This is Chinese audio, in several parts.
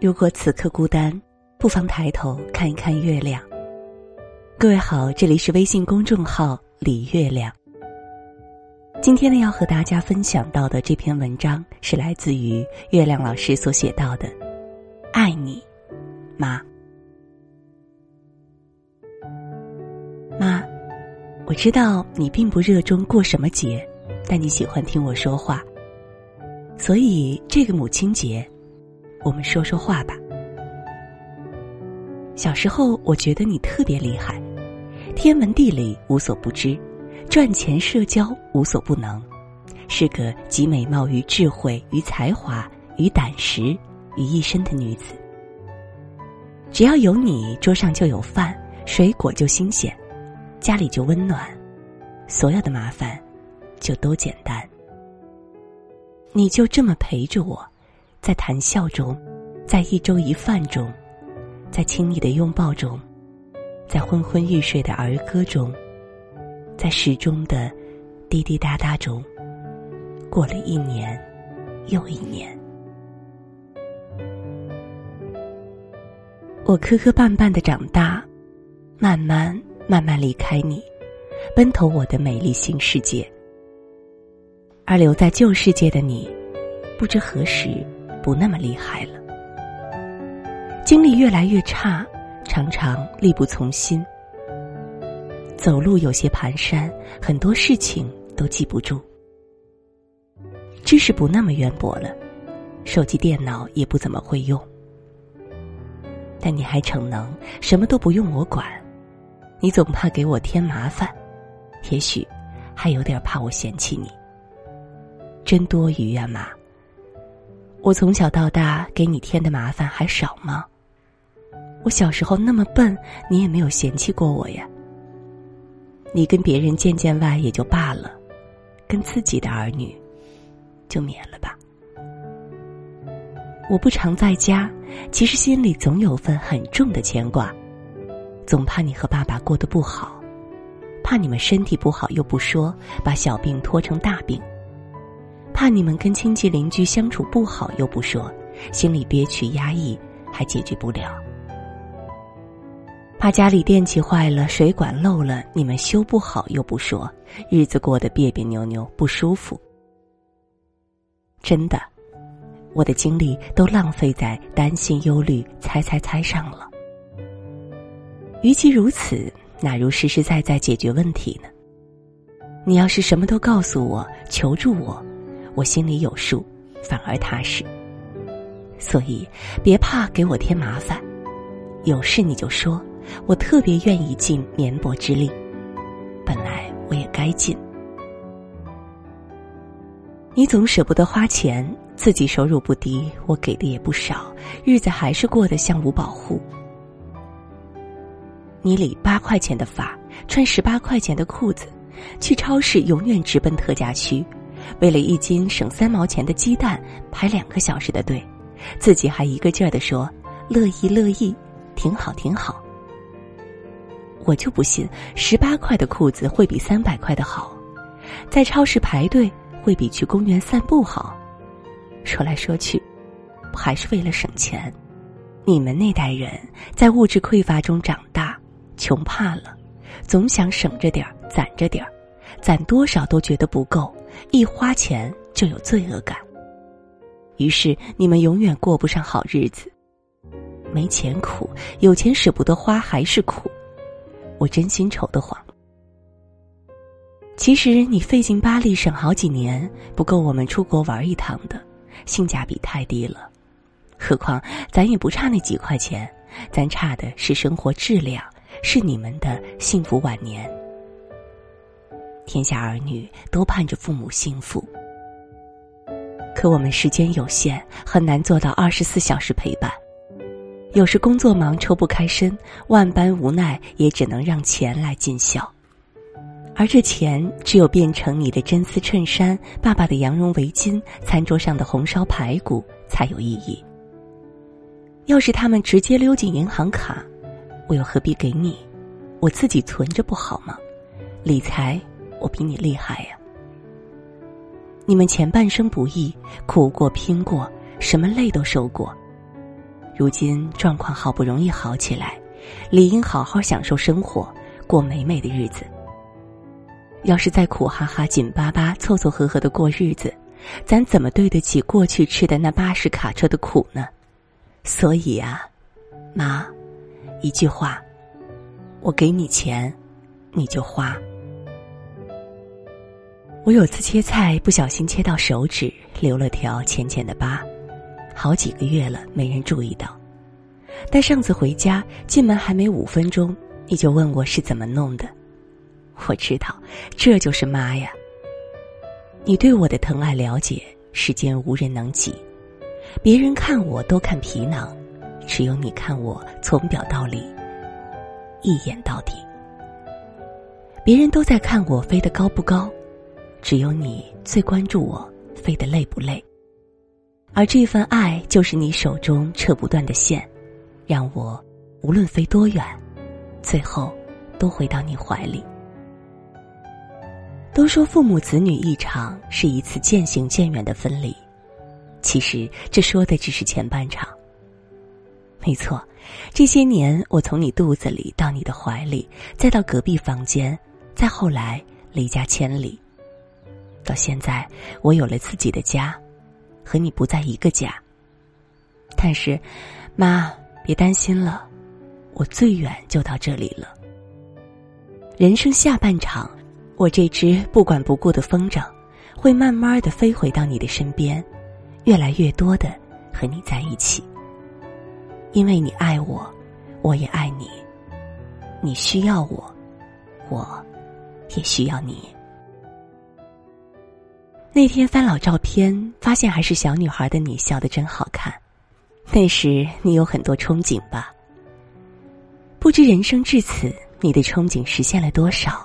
如果此刻孤单，不妨抬头看一看月亮。各位好，这里是微信公众号“李月亮”。今天呢，要和大家分享到的这篇文章是来自于月亮老师所写到的：“爱你，妈。”妈，我知道你并不热衷过什么节，但你喜欢听我说话，所以这个母亲节。我们说说话吧。小时候，我觉得你特别厉害，天文地理无所不知，赚钱社交无所不能，是个集美貌与智慧与才华与胆识于一身的女子。只要有你，桌上就有饭，水果就新鲜，家里就温暖，所有的麻烦就都简单。你就这么陪着我。在谈笑中，在一粥一饭中，在亲密的拥抱中，在昏昏欲睡的儿歌中，在时钟的滴滴答答中，过了一年又一年。我磕磕绊绊的长大，慢慢慢慢离开你，奔头我的美丽新世界。而留在旧世界的你，不知何时。不那么厉害了，精力越来越差，常常力不从心，走路有些蹒跚，很多事情都记不住，知识不那么渊博了，手机电脑也不怎么会用，但你还逞能，什么都不用我管，你总怕给我添麻烦，也许还有点怕我嫌弃你，真多余呀，妈。我从小到大给你添的麻烦还少吗？我小时候那么笨，你也没有嫌弃过我呀。你跟别人见见外也就罢了，跟自己的儿女就免了吧。我不常在家，其实心里总有份很重的牵挂，总怕你和爸爸过得不好，怕你们身体不好又不说，把小病拖成大病。怕你们跟亲戚邻居相处不好又不说，心里憋屈压抑还解决不了；怕家里电器坏了、水管漏了，你们修不好又不说，日子过得别别扭扭不舒服。真的，我的精力都浪费在担心、忧虑、猜猜猜上了。与其如此，哪如实实在在解决问题呢？你要是什么都告诉我，求助我。我心里有数，反而踏实。所以别怕给我添麻烦，有事你就说，我特别愿意尽绵薄之力。本来我也该尽。你总舍不得花钱，自己收入不低，我给的也不少，日子还是过得像无保户。你理八块钱的发，穿十八块钱的裤子，去超市永远直奔特价区。为了一斤省三毛钱的鸡蛋排两个小时的队，自己还一个劲儿的说乐意乐意，挺好挺好。我就不信十八块的裤子会比三百块的好，在超市排队会比去公园散步好。说来说去，还是为了省钱。你们那代人在物质匮乏中长大，穷怕了，总想省着点儿攒着点儿，攒多少都觉得不够。一花钱就有罪恶感，于是你们永远过不上好日子。没钱苦，有钱舍不得花还是苦。我真心愁得慌。其实你费劲巴力省好几年，不够我们出国玩一趟的，性价比太低了。何况咱也不差那几块钱，咱差的是生活质量，是你们的幸福晚年。天下儿女都盼着父母幸福，可我们时间有限，很难做到二十四小时陪伴。有时工作忙抽不开身，万般无奈也只能让钱来尽孝。而这钱只有变成你的真丝衬衫、爸爸的羊绒围巾、餐桌上的红烧排骨才有意义。要是他们直接溜进银行卡，我又何必给你？我自己存着不好吗？理财。我比你厉害呀！你们前半生不易，苦过拼过，什么累都受过。如今状况好不容易好起来，理应好好享受生活，过美美的日子。要是再苦哈哈、紧巴巴、凑凑合合的过日子，咱怎么对得起过去吃的那八十卡车的苦呢？所以啊，妈，一句话，我给你钱，你就花。我有次切菜不小心切到手指，留了条浅浅的疤，好几个月了没人注意到。但上次回家进门还没五分钟，你就问我是怎么弄的。我知道，这就是妈呀。你对我的疼爱了解，世间无人能及。别人看我都看皮囊，只有你看我从表到里，一眼到底。别人都在看我飞得高不高，只有你最关注我飞得累不累。而这份爱，就是你手中扯不断的线，让我无论飞多远，最后都回到你怀里。都说父母子女一场是一次渐行渐远的分离，其实这说的只是前半场。没错，这些年我从你肚子里到你的怀里，再到隔壁房间，再后来离家千里，到现在我有了自己的家，和你不在一个家。但是，妈别担心了，我最远就到这里了。人生下半场。我这只不管不顾的风筝，会慢慢的飞回到你的身边，越来越多的和你在一起。因为你爱我，我也爱你。你需要我，我也需要你。那天翻老照片，发现还是小女孩的你，笑得真好看。那时你有很多憧憬吧？不知人生至此，你的憧憬实现了多少？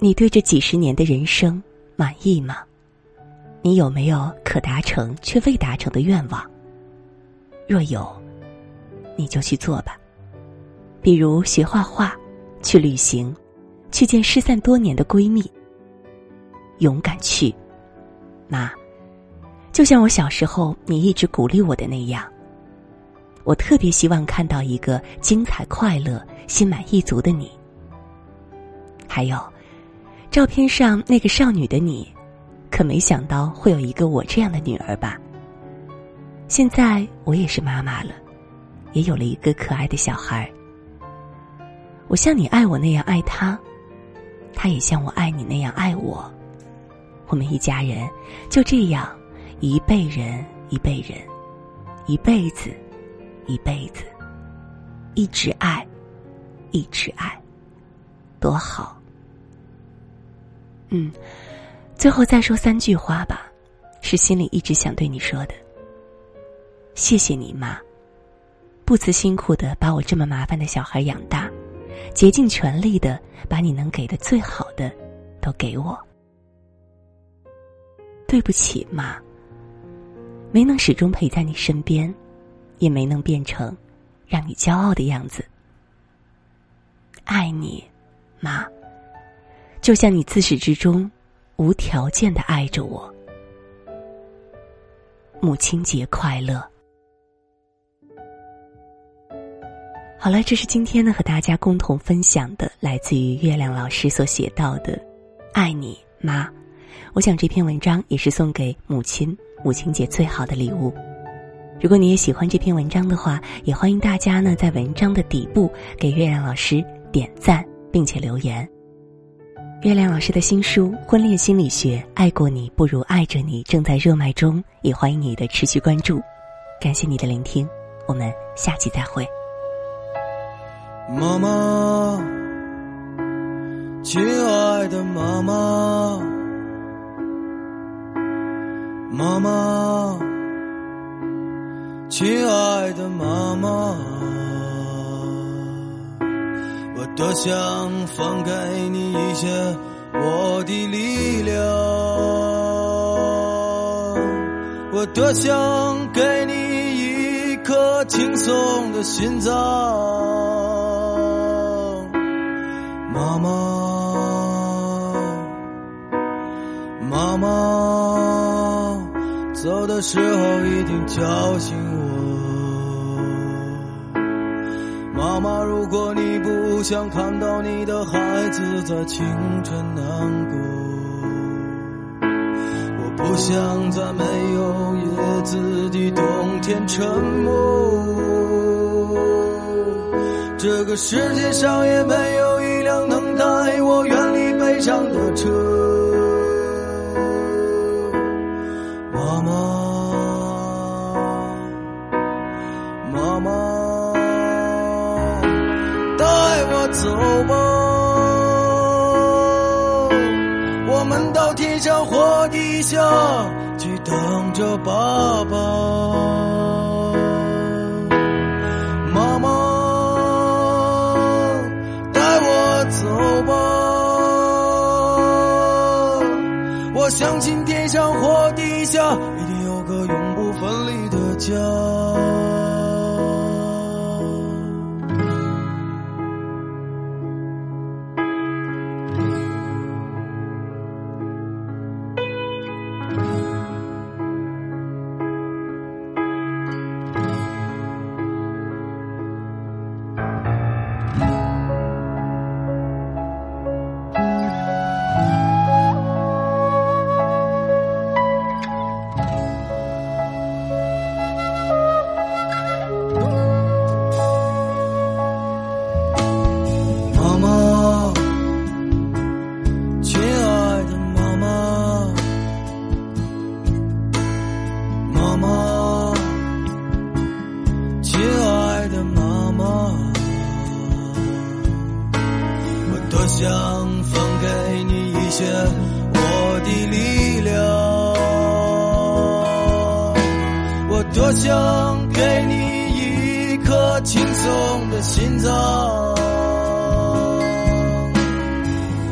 你对这几十年的人生满意吗？你有没有可达成却未达成的愿望？若有，你就去做吧。比如学画画，去旅行，去见失散多年的闺蜜。勇敢去，妈。就像我小时候你一直鼓励我的那样，我特别希望看到一个精彩、快乐、心满意足的你。还有。照片上那个少女的你，可没想到会有一个我这样的女儿吧？现在我也是妈妈了，也有了一个可爱的小孩。我像你爱我那样爱他，他也像我爱你那样爱我。我们一家人就这样一辈人一辈人，一辈子一辈子，一直爱，一直爱，多好。嗯，最后再说三句话吧，是心里一直想对你说的。谢谢你妈，不辞辛苦的把我这么麻烦的小孩养大，竭尽全力的把你能给的最好的都给我。对不起，妈，没能始终陪在你身边，也没能变成让你骄傲的样子。爱你，妈。就像你自始至终无条件的爱着我，母亲节快乐！好了，这是今天呢和大家共同分享的，来自于月亮老师所写到的“爱你妈”。我想这篇文章也是送给母亲母亲节最好的礼物。如果你也喜欢这篇文章的话，也欢迎大家呢在文章的底部给月亮老师点赞，并且留言。月亮老师的新书《婚恋心理学》，爱过你不如爱着你，正在热卖中，也欢迎你的持续关注。感谢你的聆听，我们下期再会。妈妈，亲爱的妈妈，妈妈，亲爱的妈妈。我多想放给你一些我的力量，我多想给你一颗轻松的心脏，妈妈，妈妈。走的时候一定叫醒我。妈妈，如果你不想看到你的孩子在清晨难过，我不想在没有叶子的冬天沉默。这个世界上也没有一辆能带我远离悲伤的车。妈，妈妈，带我走吧，我们到天上或地下去等着吧我相信天上或地下一定有个永不分离的家。多想分给你一些我的力量，我多想给你一颗轻松的心脏，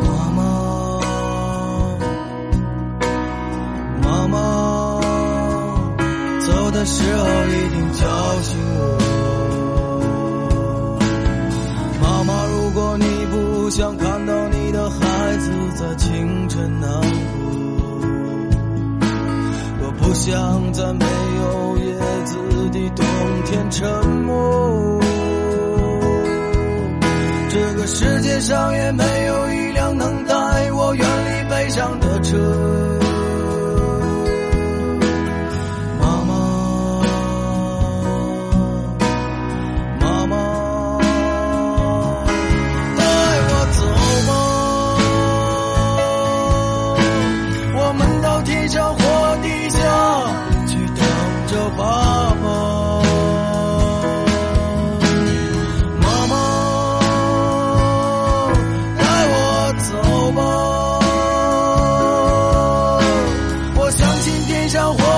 妈妈，妈妈，走的时候一定叫醒我。天上或